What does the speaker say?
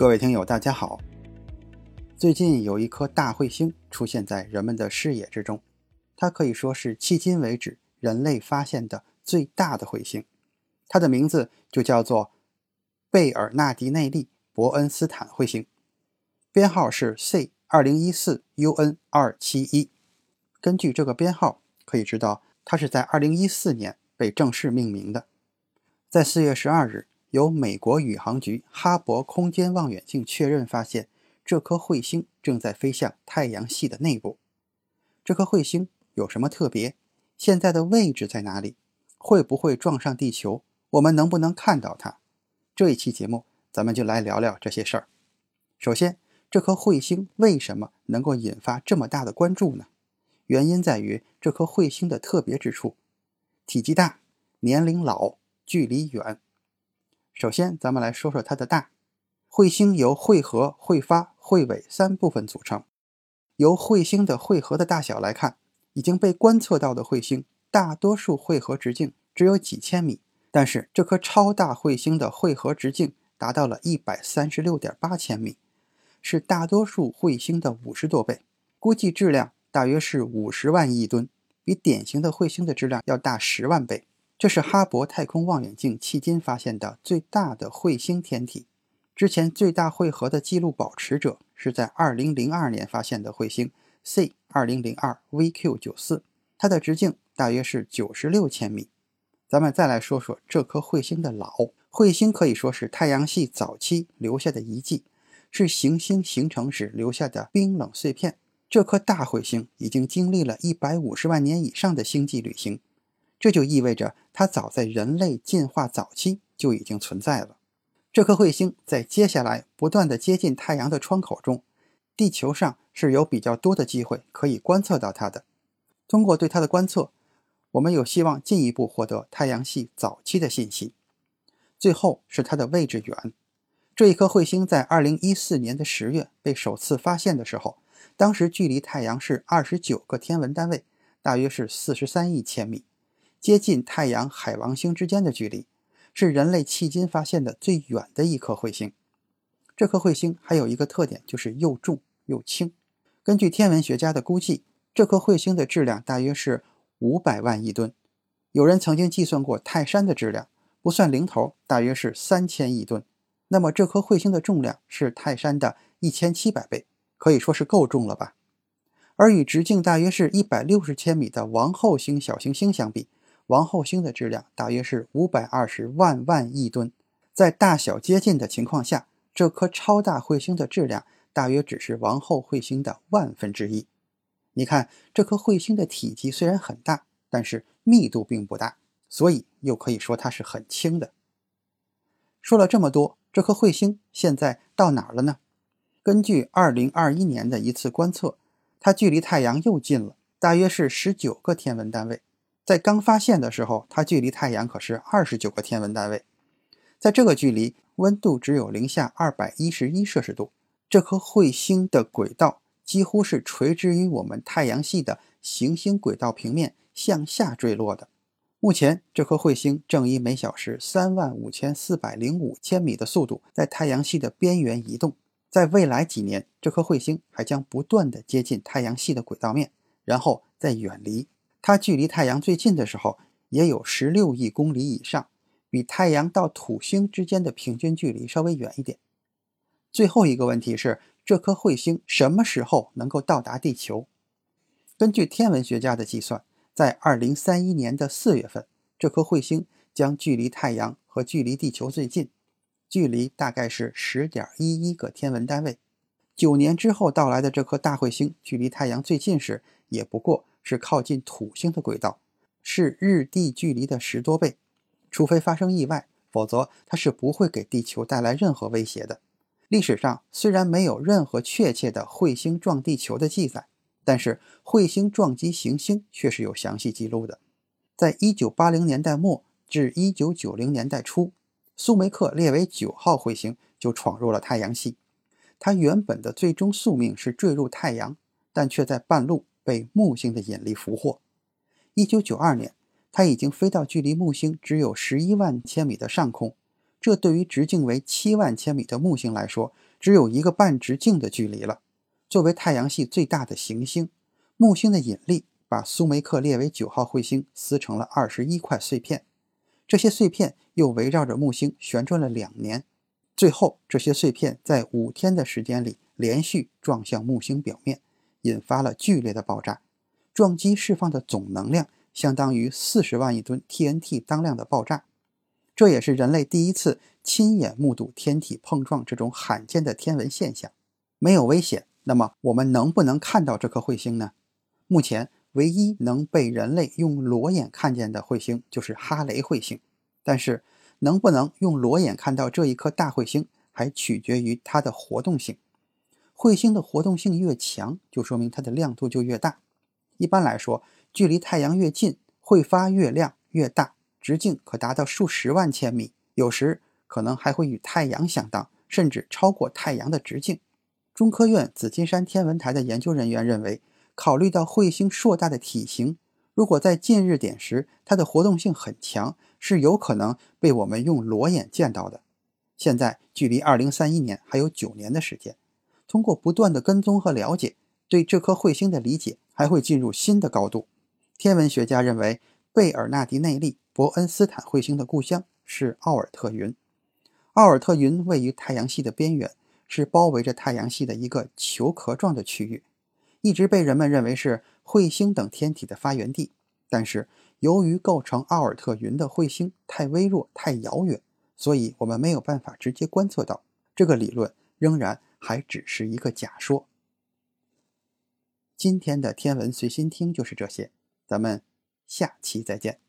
各位听友，大家好。最近有一颗大彗星出现在人们的视野之中，它可以说是迄今为止人类发现的最大的彗星。它的名字就叫做贝尔纳迪内利·伯恩斯坦彗星，编号是 C 二零一四 UN 二七一。根据这个编号，可以知道它是在二零一四年被正式命名的。在四月十二日。由美国宇航局哈勃空间望远镜确认发现，这颗彗星正在飞向太阳系的内部。这颗彗星有什么特别？现在的位置在哪里？会不会撞上地球？我们能不能看到它？这一期节目，咱们就来聊聊这些事儿。首先，这颗彗星为什么能够引发这么大的关注呢？原因在于这颗彗星的特别之处：体积大、年龄老、距离远。首先，咱们来说说它的大。彗星由彗核、彗发、彗尾三部分组成。由彗星的彗核的大小来看，已经被观测到的彗星大多数彗核直径只有几千米，但是这颗超大彗星的彗核直径达到了一百三十六点八千米，是大多数彗星的五十多倍。估计质量大约是五十万亿吨，比典型的彗星的质量要大十万倍。这是哈勃太空望远镜迄今发现的最大的彗星天体。之前最大汇合的记录保持者是在2002年发现的彗星 C 2002 VQ94，它的直径大约是96千米。咱们再来说说这颗彗星的老。彗星可以说是太阳系早期留下的遗迹，是行星形成时留下的冰冷碎片。这颗大彗星已经经历了一百五十万年以上的星际旅行。这就意味着它早在人类进化早期就已经存在了。这颗彗星在接下来不断的接近太阳的窗口中，地球上是有比较多的机会可以观测到它的。通过对它的观测，我们有希望进一步获得太阳系早期的信息。最后是它的位置远。这一颗彗星在2014年的十月被首次发现的时候，当时距离太阳是29个天文单位，大约是43亿千米。接近太阳海王星之间的距离，是人类迄今发现的最远的一颗彗星。这颗彗星还有一个特点，就是又重又轻。根据天文学家的估计，这颗彗星的质量大约是五百万亿吨。有人曾经计算过泰山的质量，不算零头，大约是三千亿吨。那么这颗彗星的重量是泰山的一千七百倍，可以说是够重了吧？而与直径大约是一百六十千米的王后星小行星相比，王后星的质量大约是五百二十万万亿吨，在大小接近的情况下，这颗超大彗星的质量大约只是王后彗星的万分之一。你看，这颗彗星的体积虽然很大，但是密度并不大，所以又可以说它是很轻的。说了这么多，这颗彗星现在到哪儿了呢？根据二零二一年的一次观测，它距离太阳又近了，大约是十九个天文单位。在刚发现的时候，它距离太阳可是二十九个天文单位，在这个距离，温度只有零下二百一十一摄氏度。这颗彗星的轨道几乎是垂直于我们太阳系的行星轨道平面向下坠落的。目前，这颗彗星正以每小时三万五千四百零五千米的速度在太阳系的边缘移动。在未来几年，这颗彗星还将不断的接近太阳系的轨道面，然后再远离。它距离太阳最近的时候也有十六亿公里以上，比太阳到土星之间的平均距离稍微远一点。最后一个问题是，这颗彗星什么时候能够到达地球？根据天文学家的计算，在二零三一年的四月份，这颗彗星将距离太阳和距离地球最近，距离大概是十点一一个天文单位。九年之后到来的这颗大彗星，距离太阳最近时也不过。是靠近土星的轨道，是日地距离的十多倍。除非发生意外，否则它是不会给地球带来任何威胁的。历史上虽然没有任何确切的彗星撞地球的记载，但是彗星撞击行星却是有详细记录的。在1980年代末至1990年代初，苏梅克列为九号彗星就闯入了太阳系。它原本的最终宿命是坠入太阳，但却在半路被木星的引力俘获。1992年，它已经飞到距离木星只有11万千米的上空。这对于直径为七万千米的木星来说，只有一个半直径的距离了。作为太阳系最大的行星，木星的引力把苏梅克列为九号彗星撕成了二十一块碎片。这些碎片又围绕着木星旋转了两年，最后这些碎片在五天的时间里连续撞向木星表面，引发了剧烈的爆炸。撞击释放的总能量相当于四十万亿吨 TNT 当量的爆炸。这也是人类第一次亲眼目睹天体碰撞这种罕见的天文现象。没有危险，那么我们能不能看到这颗彗星呢？目前唯一能被人类用裸眼看见的彗星就是哈雷彗星。但是，能不能用裸眼看到这一颗大彗星，还取决于它的活动性。彗星的活动性越强，就说明它的亮度就越大。一般来说，距离太阳越近，会发越亮越大。直径可达到数十万千米，有时可能还会与太阳相当，甚至超过太阳的直径。中科院紫金山天文台的研究人员认为，考虑到彗星硕大的体型，如果在近日点时它的活动性很强，是有可能被我们用裸眼见到的。现在距离2031年还有九年的时间，通过不断的跟踪和了解，对这颗彗星的理解还会进入新的高度。天文学家认为，贝尔纳迪内利。伯恩斯坦彗星的故乡是奥尔特云。奥尔特云位于太阳系的边缘，是包围着太阳系的一个球壳状的区域，一直被人们认为是彗星等天体的发源地。但是，由于构成奥尔特云的彗星太微弱、太遥远，所以我们没有办法直接观测到。这个理论仍然还只是一个假说。今天的天文随心听就是这些，咱们下期再见。